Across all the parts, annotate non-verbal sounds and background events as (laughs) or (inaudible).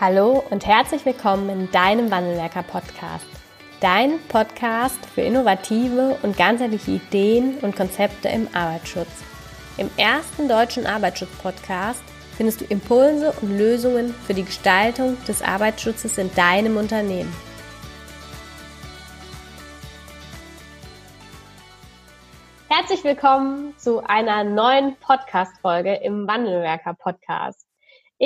Hallo und herzlich willkommen in deinem Wandelwerker Podcast. Dein Podcast für innovative und ganzheitliche Ideen und Konzepte im Arbeitsschutz. Im ersten deutschen Arbeitsschutz-Podcast findest du Impulse und Lösungen für die Gestaltung des Arbeitsschutzes in deinem Unternehmen. Herzlich willkommen zu einer neuen Podcast-Folge im Wandelwerker Podcast.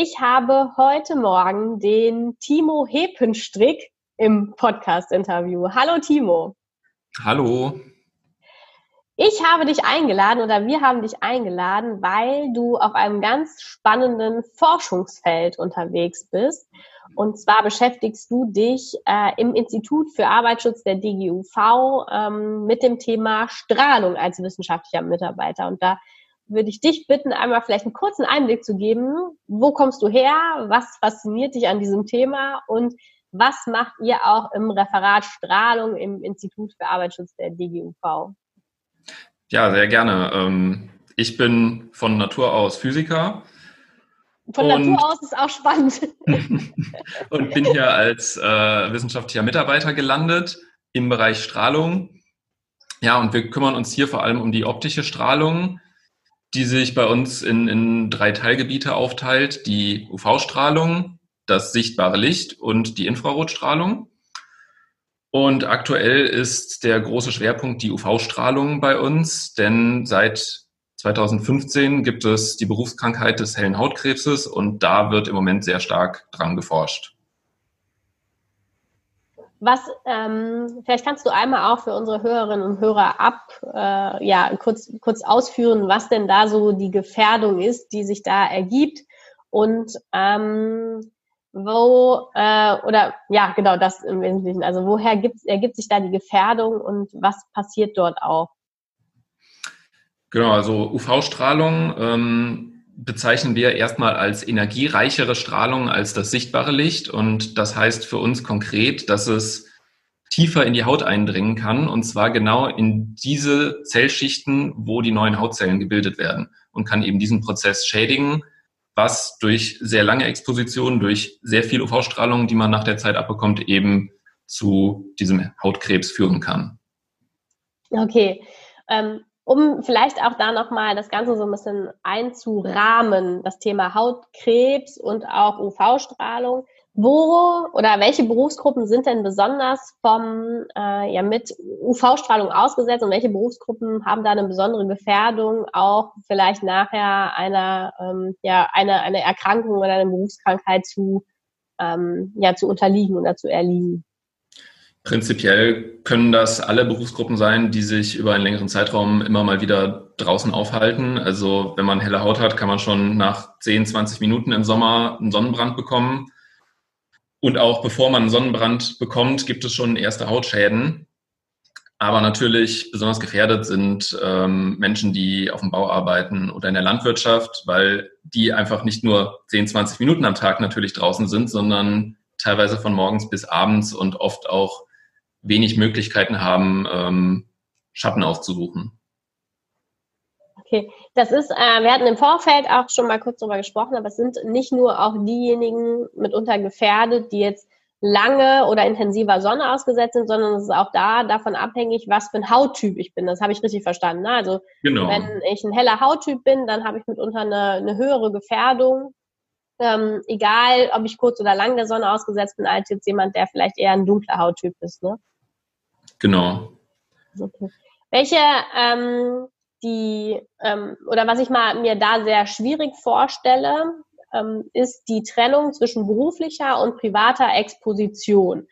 Ich habe heute Morgen den Timo Hepenstrick im Podcast-Interview. Hallo Timo. Hallo. Ich habe dich eingeladen oder wir haben dich eingeladen, weil du auf einem ganz spannenden Forschungsfeld unterwegs bist. Und zwar beschäftigst du dich äh, im Institut für Arbeitsschutz der DGUV ähm, mit dem Thema Strahlung als wissenschaftlicher Mitarbeiter. Und da würde ich dich bitten, einmal vielleicht einen kurzen Einblick zu geben. Wo kommst du her? Was fasziniert dich an diesem Thema? Und was macht ihr auch im Referat Strahlung im Institut für Arbeitsschutz der DGUV? Ja, sehr gerne. Ähm, ich bin von Natur aus Physiker. Von Natur aus ist auch spannend. (laughs) und bin hier als äh, wissenschaftlicher Mitarbeiter gelandet im Bereich Strahlung. Ja, und wir kümmern uns hier vor allem um die optische Strahlung die sich bei uns in, in drei Teilgebiete aufteilt. Die UV-Strahlung, das sichtbare Licht und die Infrarotstrahlung. Und aktuell ist der große Schwerpunkt die UV-Strahlung bei uns, denn seit 2015 gibt es die Berufskrankheit des hellen Hautkrebses und da wird im Moment sehr stark dran geforscht. Was, ähm, vielleicht kannst du einmal auch für unsere Hörerinnen und Hörer ab, äh, ja, kurz, kurz ausführen, was denn da so die Gefährdung ist, die sich da ergibt und ähm, wo, äh, oder ja, genau das im Wesentlichen. Also woher gibt, ergibt sich da die Gefährdung und was passiert dort auch? Genau, also UV-Strahlung ähm, bezeichnen wir erstmal als energiereichere Strahlung als das sichtbare Licht. Und das heißt für uns konkret, dass es tiefer in die Haut eindringen kann, und zwar genau in diese Zellschichten, wo die neuen Hautzellen gebildet werden und kann eben diesen Prozess schädigen, was durch sehr lange Exposition, durch sehr viel UV-Strahlung, die man nach der Zeit abbekommt, eben zu diesem Hautkrebs führen kann. Okay. Ähm, um vielleicht auch da nochmal das Ganze so ein bisschen einzurahmen, das Thema Hautkrebs und auch UV-Strahlung. Wo oder welche Berufsgruppen sind denn besonders vom äh, ja mit UV-Strahlung ausgesetzt und welche Berufsgruppen haben da eine besondere Gefährdung, auch vielleicht nachher einer ähm, ja eine eine Erkrankung oder eine Berufskrankheit zu ähm, ja zu unterliegen oder zu erliegen? Prinzipiell können das alle Berufsgruppen sein, die sich über einen längeren Zeitraum immer mal wieder draußen aufhalten. Also wenn man helle Haut hat, kann man schon nach 10, 20 Minuten im Sommer einen Sonnenbrand bekommen. Und auch bevor man einen Sonnenbrand bekommt, gibt es schon erste Hautschäden. Aber natürlich besonders gefährdet sind ähm, Menschen, die auf dem Bau arbeiten oder in der Landwirtschaft, weil die einfach nicht nur 10, 20 Minuten am Tag natürlich draußen sind, sondern teilweise von morgens bis abends und oft auch wenig Möglichkeiten haben, ähm, Schatten aufzusuchen. Okay, das ist, äh, wir hatten im Vorfeld auch schon mal kurz darüber gesprochen, aber es sind nicht nur auch diejenigen mitunter gefährdet, die jetzt lange oder intensiver Sonne ausgesetzt sind, sondern es ist auch da davon abhängig, was für ein Hauttyp ich bin. Das habe ich richtig verstanden. Ne? Also genau. wenn ich ein heller Hauttyp bin, dann habe ich mitunter eine, eine höhere Gefährdung. Ähm, egal, ob ich kurz oder lang der Sonne ausgesetzt bin, als jetzt jemand, der vielleicht eher ein dunkler Hauttyp ist. Ne? Genau. Okay. Welche ähm, die ähm, oder was ich mal mir da sehr schwierig vorstelle, ähm, ist die Trennung zwischen beruflicher und privater Exposition.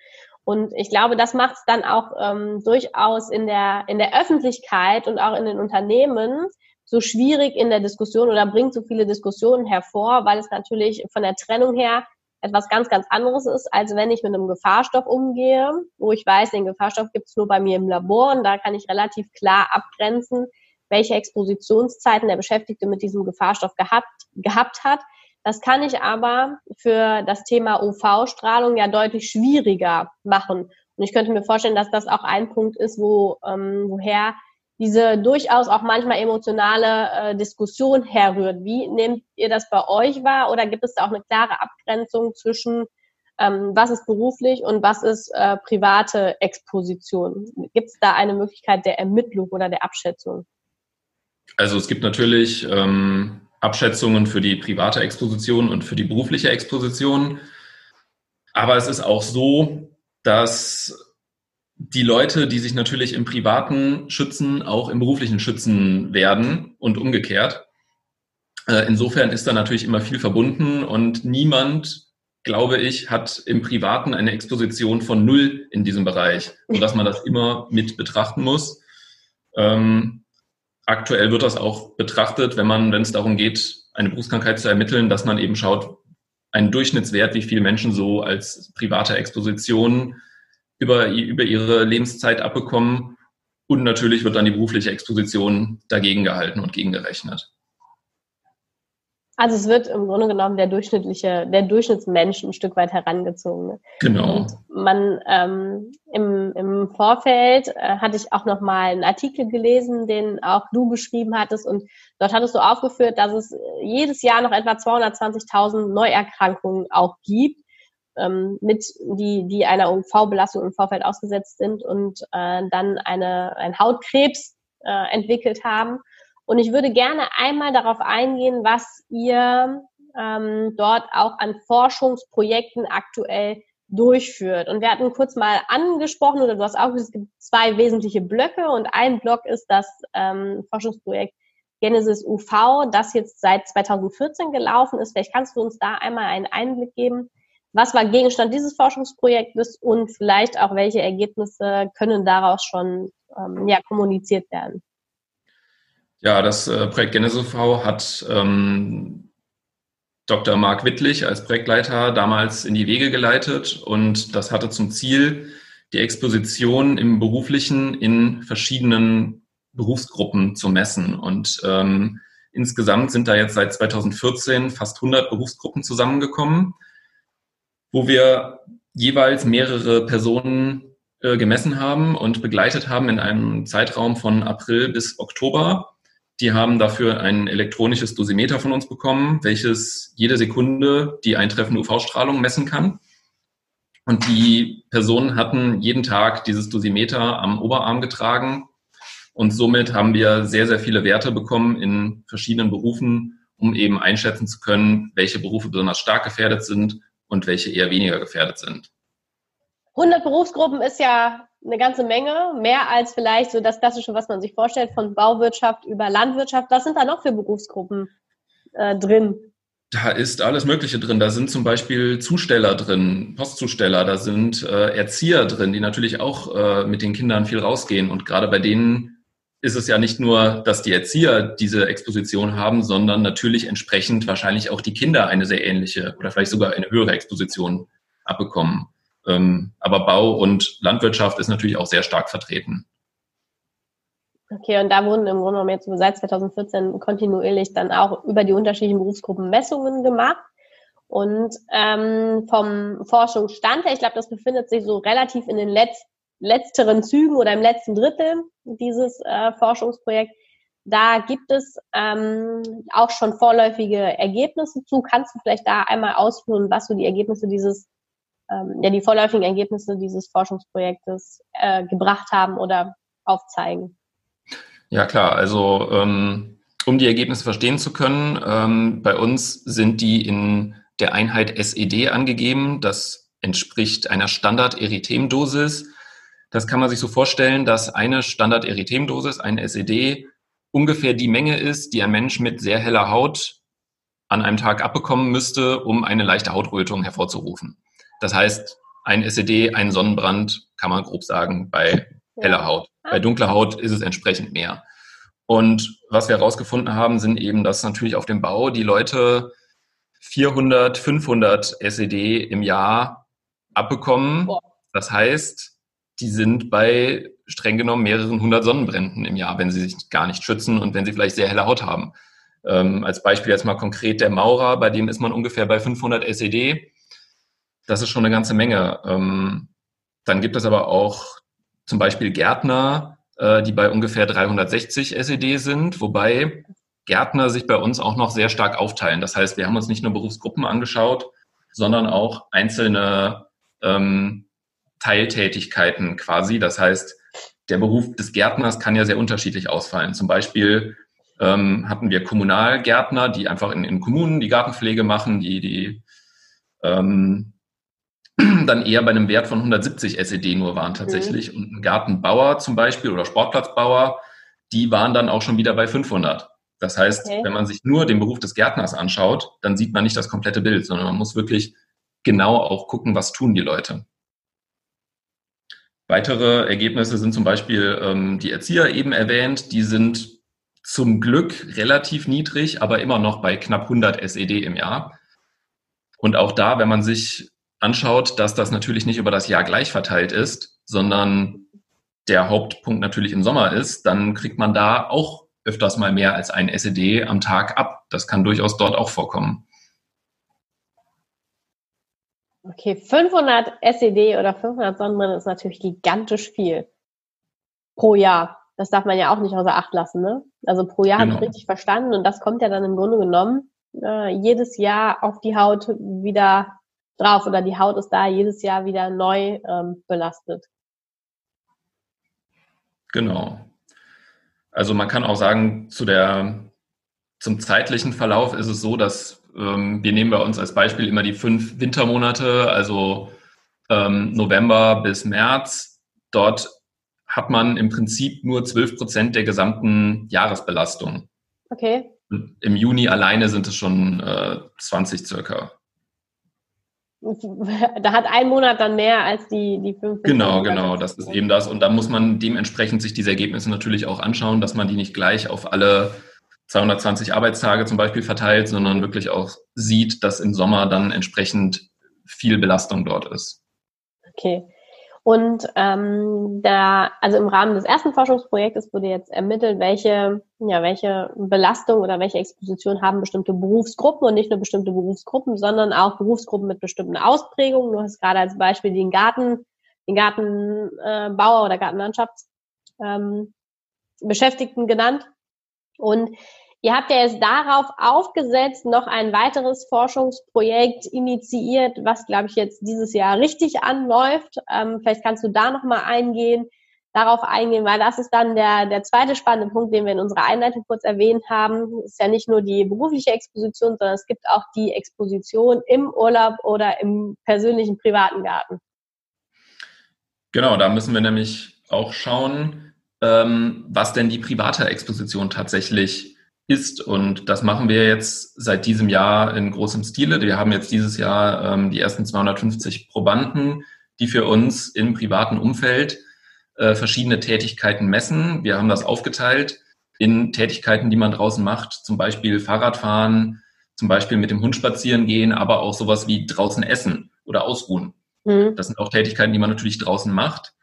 Und ich glaube, das macht es dann auch ähm, durchaus in der in der Öffentlichkeit und auch in den Unternehmen so schwierig in der Diskussion oder bringt so viele Diskussionen hervor, weil es natürlich von der Trennung her etwas ganz, ganz anderes ist, als wenn ich mit einem Gefahrstoff umgehe, wo ich weiß, den Gefahrstoff gibt es nur bei mir im Labor und da kann ich relativ klar abgrenzen, welche Expositionszeiten der Beschäftigte mit diesem Gefahrstoff gehabt, gehabt hat. Das kann ich aber für das Thema UV-Strahlung ja deutlich schwieriger machen. Und ich könnte mir vorstellen, dass das auch ein Punkt ist, wo, ähm, woher diese durchaus auch manchmal emotionale äh, Diskussion herrührt. Wie nehmt ihr das bei euch wahr oder gibt es da auch eine klare Abgrenzung zwischen ähm, was ist beruflich und was ist äh, private Exposition? Gibt es da eine Möglichkeit der Ermittlung oder der Abschätzung? Also es gibt natürlich ähm, Abschätzungen für die private Exposition und für die berufliche Exposition. Aber es ist auch so, dass die Leute, die sich natürlich im privaten schützen, auch im beruflichen schützen werden und umgekehrt. Äh, insofern ist da natürlich immer viel verbunden und niemand, glaube ich, hat im Privaten eine Exposition von null in diesem Bereich, sodass man das immer mit betrachten muss. Ähm, aktuell wird das auch betrachtet, wenn man, wenn es darum geht, eine Berufskrankheit zu ermitteln, dass man eben schaut, einen Durchschnittswert, wie viele Menschen so als private Exposition über, über ihre Lebenszeit abbekommen. Und natürlich wird dann die berufliche Exposition dagegen gehalten und gegengerechnet. Also es wird im Grunde genommen der durchschnittliche, der Durchschnittsmensch ein Stück weit herangezogen. Ne? Genau. Und man ähm, im, im Vorfeld äh, hatte ich auch noch mal einen Artikel gelesen, den auch du geschrieben hattest und dort hattest du aufgeführt, dass es jedes Jahr noch etwa 220.000 Neuerkrankungen auch gibt ähm, mit die die einer UV-Belastung im Vorfeld ausgesetzt sind und äh, dann eine ein Hautkrebs äh, entwickelt haben. Und ich würde gerne einmal darauf eingehen, was ihr ähm, dort auch an Forschungsprojekten aktuell durchführt. Und wir hatten kurz mal angesprochen, oder du hast auch gesagt, es gibt zwei wesentliche Blöcke und ein Block ist das ähm, Forschungsprojekt Genesis UV, das jetzt seit 2014 gelaufen ist. Vielleicht kannst du uns da einmal einen Einblick geben. Was war Gegenstand dieses Forschungsprojektes und vielleicht auch welche Ergebnisse können daraus schon ähm, ja, kommuniziert werden? Ja, das äh, Projekt Genesis UV hat ähm, Dr. Marc Wittlich als Projektleiter damals in die Wege geleitet und das hatte zum Ziel, die Exposition im beruflichen in verschiedenen Berufsgruppen zu messen. Und ähm, insgesamt sind da jetzt seit 2014 fast 100 Berufsgruppen zusammengekommen, wo wir jeweils mehrere Personen äh, gemessen haben und begleitet haben in einem Zeitraum von April bis Oktober. Die haben dafür ein elektronisches Dosimeter von uns bekommen, welches jede Sekunde die eintreffende UV-Strahlung messen kann. Und die Personen hatten jeden Tag dieses Dosimeter am Oberarm getragen. Und somit haben wir sehr, sehr viele Werte bekommen in verschiedenen Berufen, um eben einschätzen zu können, welche Berufe besonders stark gefährdet sind und welche eher weniger gefährdet sind. 100 Berufsgruppen ist ja eine ganze Menge, mehr als vielleicht so das Klassische, was man sich vorstellt, von Bauwirtschaft über Landwirtschaft. Was sind da noch für Berufsgruppen äh, drin? Da ist alles Mögliche drin. Da sind zum Beispiel Zusteller drin, Postzusteller, da sind äh, Erzieher drin, die natürlich auch äh, mit den Kindern viel rausgehen. Und gerade bei denen ist es ja nicht nur, dass die Erzieher diese Exposition haben, sondern natürlich entsprechend wahrscheinlich auch die Kinder eine sehr ähnliche oder vielleicht sogar eine höhere Exposition abbekommen. Ähm, aber Bau und Landwirtschaft ist natürlich auch sehr stark vertreten. Okay, und da wurden im Grunde genommen jetzt seit 2014 kontinuierlich dann auch über die unterschiedlichen Berufsgruppen Messungen gemacht. Und ähm, vom Forschungsstand her, ich glaube, das befindet sich so relativ in den Letz letzteren Zügen oder im letzten Drittel dieses äh, Forschungsprojekts. Da gibt es ähm, auch schon vorläufige Ergebnisse zu. Kannst du vielleicht da einmal ausführen, was so die Ergebnisse dieses ähm, ja die vorläufigen Ergebnisse dieses Forschungsprojektes äh, gebracht haben oder aufzeigen. Ja klar, also ähm, um die Ergebnisse verstehen zu können, ähm, bei uns sind die in der Einheit SED angegeben. Das entspricht einer Standard-Erythemdosis. Das kann man sich so vorstellen, dass eine Standard-Erythemdosis, ein SED, ungefähr die Menge ist, die ein Mensch mit sehr heller Haut an einem Tag abbekommen müsste, um eine leichte Hautrötung hervorzurufen. Das heißt, ein SED, ein Sonnenbrand, kann man grob sagen, bei heller Haut. Bei dunkler Haut ist es entsprechend mehr. Und was wir herausgefunden haben, sind eben, dass natürlich auf dem Bau die Leute 400, 500 SED im Jahr abbekommen. Das heißt, die sind bei streng genommen mehreren hundert Sonnenbränden im Jahr, wenn sie sich gar nicht schützen und wenn sie vielleicht sehr helle Haut haben. Ähm, als Beispiel jetzt mal konkret der Maurer, bei dem ist man ungefähr bei 500 SED. Das ist schon eine ganze Menge. Ähm, dann gibt es aber auch zum Beispiel Gärtner, äh, die bei ungefähr 360 SED sind, wobei Gärtner sich bei uns auch noch sehr stark aufteilen. Das heißt, wir haben uns nicht nur Berufsgruppen angeschaut, sondern auch einzelne ähm, Teiltätigkeiten quasi. Das heißt, der Beruf des Gärtners kann ja sehr unterschiedlich ausfallen. Zum Beispiel ähm, hatten wir Kommunalgärtner, die einfach in, in Kommunen die Gartenpflege machen, die, die ähm, (clears throat) dann eher bei einem Wert von 170 SED nur waren tatsächlich. Mhm. Und ein Gartenbauer zum Beispiel oder Sportplatzbauer, die waren dann auch schon wieder bei 500. Das heißt, okay. wenn man sich nur den Beruf des Gärtners anschaut, dann sieht man nicht das komplette Bild, sondern man muss wirklich genau auch gucken, was tun die Leute. Weitere Ergebnisse sind zum Beispiel ähm, die Erzieher eben erwähnt. Die sind zum Glück relativ niedrig, aber immer noch bei knapp 100 SED im Jahr. Und auch da, wenn man sich anschaut, dass das natürlich nicht über das Jahr gleich verteilt ist, sondern der Hauptpunkt natürlich im Sommer ist, dann kriegt man da auch öfters mal mehr als ein SED am Tag ab. Das kann durchaus dort auch vorkommen. Okay, 500 SED oder 500 Sonnenbrillen ist natürlich gigantisch viel pro Jahr das darf man ja auch nicht außer Acht lassen. Ne? Also pro Jahr genau. habe ich richtig verstanden und das kommt ja dann im Grunde genommen äh, jedes Jahr auf die Haut wieder drauf oder die Haut ist da jedes Jahr wieder neu ähm, belastet. Genau. Also man kann auch sagen, zu der, zum zeitlichen Verlauf ist es so, dass wir nehmen bei uns als Beispiel immer die fünf Wintermonate, also ähm, November bis März. Dort hat man im Prinzip nur 12 Prozent der gesamten Jahresbelastung. Okay. Im Juni alleine sind es schon äh, 20 circa. (laughs) Da hat ein Monat dann mehr als die, die fünf. Genau, genau, das ist eben das. Und da muss man dementsprechend sich diese Ergebnisse natürlich auch anschauen, dass man die nicht gleich auf alle 220 Arbeitstage zum Beispiel verteilt, sondern wirklich auch sieht, dass im Sommer dann entsprechend viel Belastung dort ist. Okay. Und ähm, da, also im Rahmen des ersten Forschungsprojektes wurde jetzt ermittelt, welche, ja, welche Belastung oder welche Exposition haben bestimmte Berufsgruppen und nicht nur bestimmte Berufsgruppen, sondern auch Berufsgruppen mit bestimmten Ausprägungen. Du hast gerade als Beispiel den Garten, den Gartenbauer äh, oder Gartenlandschaftsbeschäftigten ähm, genannt. Und Ihr habt ja jetzt darauf aufgesetzt, noch ein weiteres Forschungsprojekt initiiert, was, glaube ich, jetzt dieses Jahr richtig anläuft. Ähm, vielleicht kannst du da nochmal eingehen, darauf eingehen, weil das ist dann der, der zweite spannende Punkt, den wir in unserer Einleitung kurz erwähnt haben. Es ist ja nicht nur die berufliche Exposition, sondern es gibt auch die Exposition im Urlaub oder im persönlichen privaten Garten. Genau, da müssen wir nämlich auch schauen, ähm, was denn die private Exposition tatsächlich ist. Und das machen wir jetzt seit diesem Jahr in großem Stile. Wir haben jetzt dieses Jahr ähm, die ersten 250 Probanden, die für uns im privaten Umfeld äh, verschiedene Tätigkeiten messen. Wir haben das aufgeteilt in Tätigkeiten, die man draußen macht, zum Beispiel Fahrradfahren, zum Beispiel mit dem Hund spazieren gehen, aber auch sowas wie draußen essen oder ausruhen. Mhm. Das sind auch Tätigkeiten, die man natürlich draußen macht.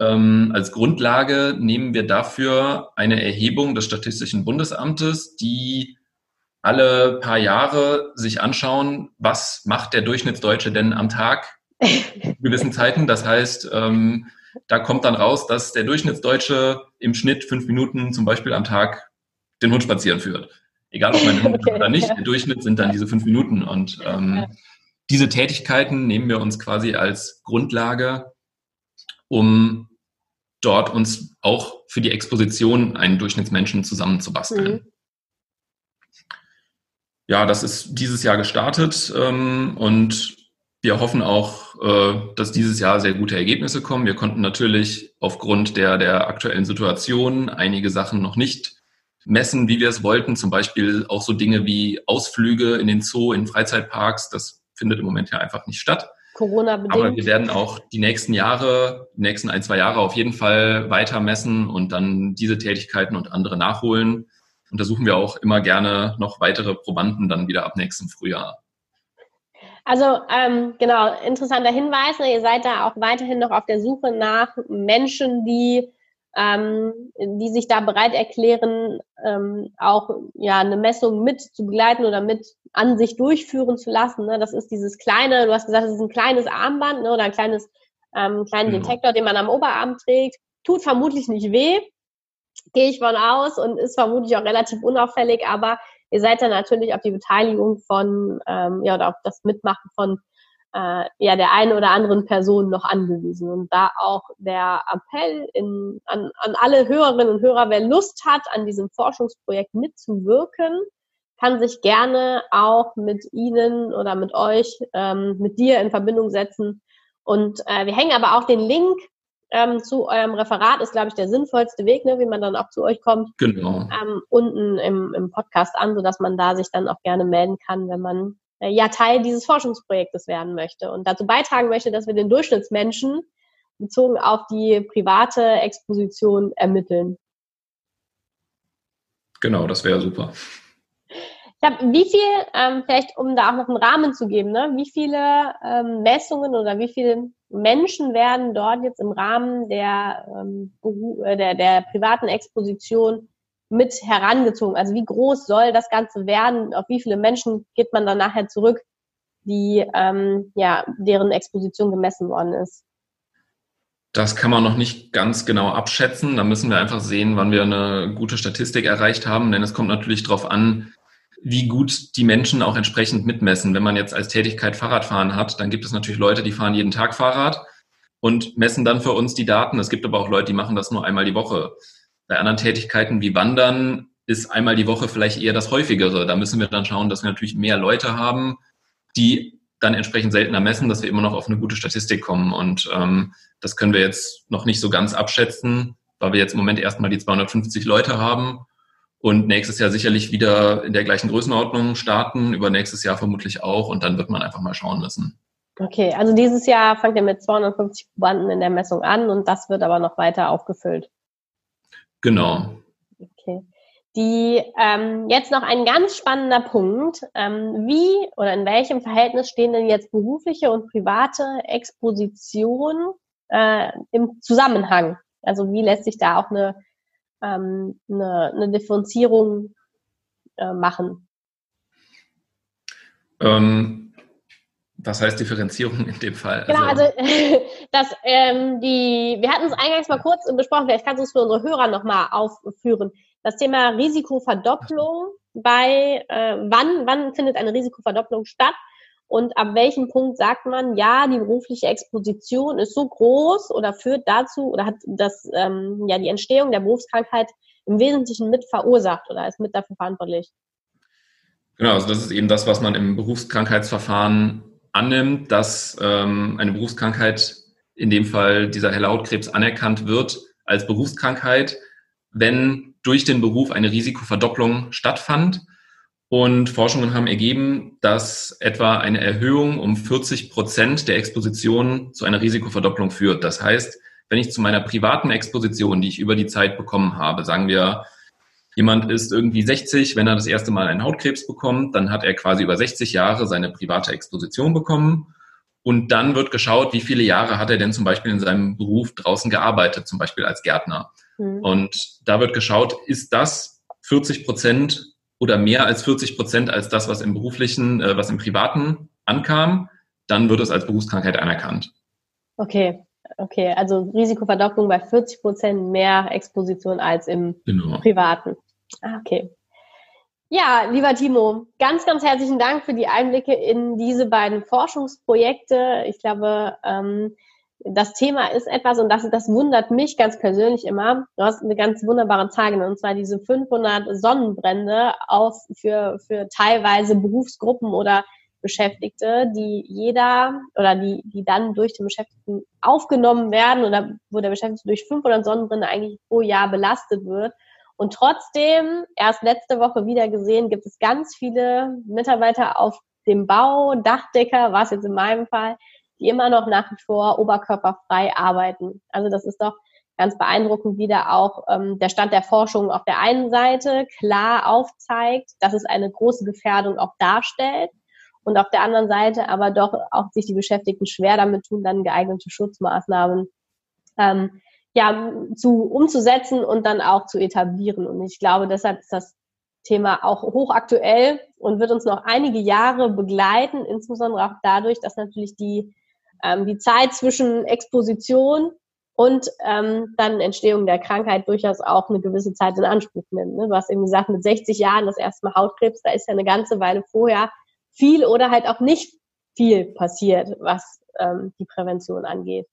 Ähm, als Grundlage nehmen wir dafür eine Erhebung des Statistischen Bundesamtes, die alle paar Jahre sich anschauen, was macht der Durchschnittsdeutsche denn am Tag (laughs) in gewissen Zeiten. Das heißt, ähm, da kommt dann raus, dass der Durchschnittsdeutsche im Schnitt fünf Minuten zum Beispiel am Tag den Hund spazieren führt. Egal ob man Hund (laughs) okay, oder nicht, der Durchschnitt sind dann diese fünf Minuten. Und ähm, diese Tätigkeiten nehmen wir uns quasi als Grundlage, um dort uns auch für die Exposition einen Durchschnittsmenschen zusammenzubasteln. Mhm. Ja, das ist dieses Jahr gestartet ähm, und wir hoffen auch, äh, dass dieses Jahr sehr gute Ergebnisse kommen. Wir konnten natürlich aufgrund der, der aktuellen Situation einige Sachen noch nicht messen, wie wir es wollten. Zum Beispiel auch so Dinge wie Ausflüge in den Zoo, in Freizeitparks. Das findet im Moment ja einfach nicht statt. Corona-bedingt. Aber wir werden auch die nächsten Jahre, die nächsten ein, zwei Jahre auf jeden Fall weiter messen und dann diese Tätigkeiten und andere nachholen. Und da suchen wir auch immer gerne noch weitere Probanden dann wieder ab nächstem Frühjahr. Also ähm, genau, interessanter Hinweis. Ne? Ihr seid da auch weiterhin noch auf der Suche nach Menschen, die ähm, die sich da bereit erklären, ähm, auch ja eine Messung mit zu begleiten oder mit an sich durchführen zu lassen. Ne? Das ist dieses kleine, du hast gesagt, das ist ein kleines Armband ne? oder ein kleines ähm, kleinen genau. Detektor, den man am Oberarm trägt. Tut vermutlich nicht weh, gehe ich von aus und ist vermutlich auch relativ unauffällig, aber ihr seid dann natürlich auf die Beteiligung von, ähm, ja, oder auf das Mitmachen von äh, ja, der einen oder anderen Person noch angewiesen. Und da auch der Appell in, an, an alle Hörerinnen und Hörer, wer Lust hat, an diesem Forschungsprojekt mitzuwirken, kann sich gerne auch mit Ihnen oder mit euch, ähm, mit dir in Verbindung setzen. Und äh, wir hängen aber auch den Link ähm, zu eurem Referat, ist, glaube ich, der sinnvollste Weg, ne, wie man dann auch zu euch kommt, genau. ähm, unten im, im Podcast an, sodass man da sich dann auch gerne melden kann, wenn man äh, ja Teil dieses Forschungsprojektes werden möchte und dazu beitragen möchte, dass wir den Durchschnittsmenschen bezogen auf die private Exposition ermitteln. Genau, das wäre super. Ich habe, wie viel, ähm, vielleicht um da auch noch einen Rahmen zu geben, ne, wie viele ähm, Messungen oder wie viele Menschen werden dort jetzt im Rahmen der, ähm, äh, der, der privaten Exposition mit herangezogen? Also wie groß soll das Ganze werden? Auf wie viele Menschen geht man dann nachher zurück, die, ähm, ja, deren Exposition gemessen worden ist? Das kann man noch nicht ganz genau abschätzen. Da müssen wir einfach sehen, wann wir eine gute Statistik erreicht haben. Denn es kommt natürlich darauf an, wie gut die Menschen auch entsprechend mitmessen. Wenn man jetzt als Tätigkeit Fahrradfahren hat, dann gibt es natürlich Leute, die fahren jeden Tag Fahrrad und messen dann für uns die Daten. Es gibt aber auch Leute, die machen das nur einmal die Woche. Bei anderen Tätigkeiten wie Wandern ist einmal die Woche vielleicht eher das häufigere. Da müssen wir dann schauen, dass wir natürlich mehr Leute haben, die dann entsprechend seltener messen, dass wir immer noch auf eine gute Statistik kommen. Und ähm, das können wir jetzt noch nicht so ganz abschätzen, weil wir jetzt im Moment erstmal die 250 Leute haben und nächstes Jahr sicherlich wieder in der gleichen Größenordnung starten, über nächstes Jahr vermutlich auch und dann wird man einfach mal schauen müssen. Okay, also dieses Jahr fangt ihr mit 250 Probanden in der Messung an und das wird aber noch weiter aufgefüllt. Genau. Okay. Die ähm, jetzt noch ein ganz spannender Punkt. Ähm, wie oder in welchem Verhältnis stehen denn jetzt berufliche und private Exposition äh, im Zusammenhang? Also wie lässt sich da auch eine, ähm, eine, eine Differenzierung äh, machen? Ähm, was heißt Differenzierung in dem Fall? Genau, also, also (laughs) dass ähm, die, wir hatten es eingangs mal kurz besprochen, vielleicht kannst du es für unsere Hörer nochmal aufführen. Das Thema Risikoverdopplung bei äh, wann, wann findet eine Risikoverdopplung statt und ab welchem Punkt sagt man, ja, die berufliche Exposition ist so groß oder führt dazu oder hat das ähm, ja die Entstehung der Berufskrankheit im Wesentlichen mit verursacht oder ist mit dafür verantwortlich? Genau, also das ist eben das, was man im Berufskrankheitsverfahren annimmt, dass ähm, eine Berufskrankheit, in dem Fall dieser helle Hautkrebs, anerkannt wird als Berufskrankheit, wenn durch den Beruf eine Risikoverdopplung stattfand. Und Forschungen haben ergeben, dass etwa eine Erhöhung um 40 Prozent der Exposition zu einer Risikoverdopplung führt. Das heißt, wenn ich zu meiner privaten Exposition, die ich über die Zeit bekommen habe, sagen wir Jemand ist irgendwie 60, wenn er das erste Mal einen Hautkrebs bekommt, dann hat er quasi über 60 Jahre seine private Exposition bekommen. Und dann wird geschaut, wie viele Jahre hat er denn zum Beispiel in seinem Beruf draußen gearbeitet, zum Beispiel als Gärtner. Mhm. Und da wird geschaut, ist das 40 Prozent oder mehr als 40 Prozent als das, was im beruflichen, äh, was im privaten ankam, dann wird es als Berufskrankheit anerkannt. Okay, okay. Also Risikoverdopplung bei 40 Prozent mehr Exposition als im genau. privaten. Ah, okay. Ja, lieber Timo, ganz, ganz herzlichen Dank für die Einblicke in diese beiden Forschungsprojekte. Ich glaube, ähm, das Thema ist etwas, und das, das wundert mich ganz persönlich immer. Du hast eine ganz wunderbare Zahl genannt, und zwar diese 500 Sonnenbrände auf für, für teilweise Berufsgruppen oder Beschäftigte, die jeder oder die, die dann durch den Beschäftigten aufgenommen werden oder wo der Beschäftigte durch 500 Sonnenbrände eigentlich pro Jahr belastet wird. Und trotzdem, erst letzte Woche wieder gesehen, gibt es ganz viele Mitarbeiter auf dem Bau, Dachdecker, war es jetzt in meinem Fall, die immer noch nach wie vor oberkörperfrei arbeiten. Also das ist doch ganz beeindruckend, wie da auch ähm, der Stand der Forschung auf der einen Seite klar aufzeigt, dass es eine große Gefährdung auch darstellt und auf der anderen Seite aber doch auch sich die Beschäftigten schwer damit tun, dann geeignete Schutzmaßnahmen ähm, ja, zu, umzusetzen und dann auch zu etablieren. Und ich glaube, deshalb ist das Thema auch hochaktuell und wird uns noch einige Jahre begleiten, insbesondere auch dadurch, dass natürlich die, ähm, die Zeit zwischen Exposition und ähm, dann Entstehung der Krankheit durchaus auch eine gewisse Zeit in Anspruch nimmt. Ne? Du hast eben gesagt, mit 60 Jahren das erste Mal Hautkrebs, da ist ja eine ganze Weile vorher viel oder halt auch nicht viel passiert, was ähm, die Prävention angeht.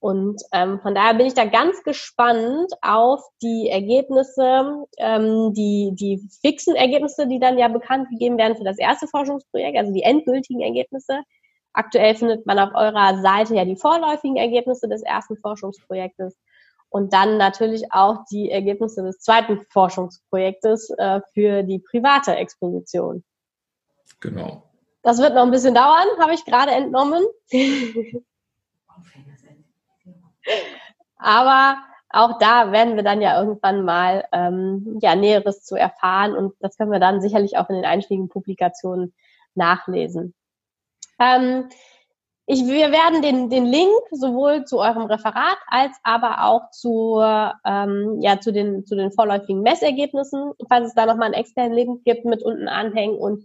Und ähm, von daher bin ich da ganz gespannt auf die Ergebnisse, ähm, die, die fixen Ergebnisse, die dann ja bekannt gegeben werden für das erste Forschungsprojekt, also die endgültigen Ergebnisse. Aktuell findet man auf eurer Seite ja die vorläufigen Ergebnisse des ersten Forschungsprojektes und dann natürlich auch die Ergebnisse des zweiten Forschungsprojektes äh, für die private Exposition. Genau. Das wird noch ein bisschen dauern, habe ich gerade entnommen. (laughs) (laughs) Aber auch da werden wir dann ja irgendwann mal ähm, ja, Näheres zu erfahren und das können wir dann sicherlich auch in den einschlägigen Publikationen nachlesen. Ähm, ich, wir werden den, den Link sowohl zu eurem Referat als aber auch zu, ähm, ja, zu, den, zu den vorläufigen Messergebnissen, falls es da nochmal einen externen Link gibt, mit unten anhängen. Und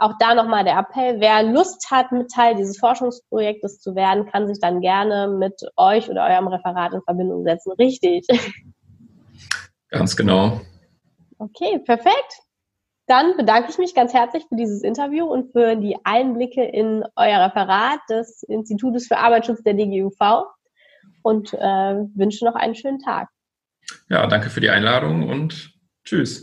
auch da nochmal der Appell, wer Lust hat, mit Teil dieses Forschungsprojektes zu werden, kann sich dann gerne mit euch oder eurem Referat in Verbindung setzen. Richtig. Ganz genau. Okay, perfekt. Dann bedanke ich mich ganz herzlich für dieses Interview und für die Einblicke in euer Referat des Institutes für Arbeitsschutz der DGUV und äh, wünsche noch einen schönen Tag. Ja, danke für die Einladung und tschüss.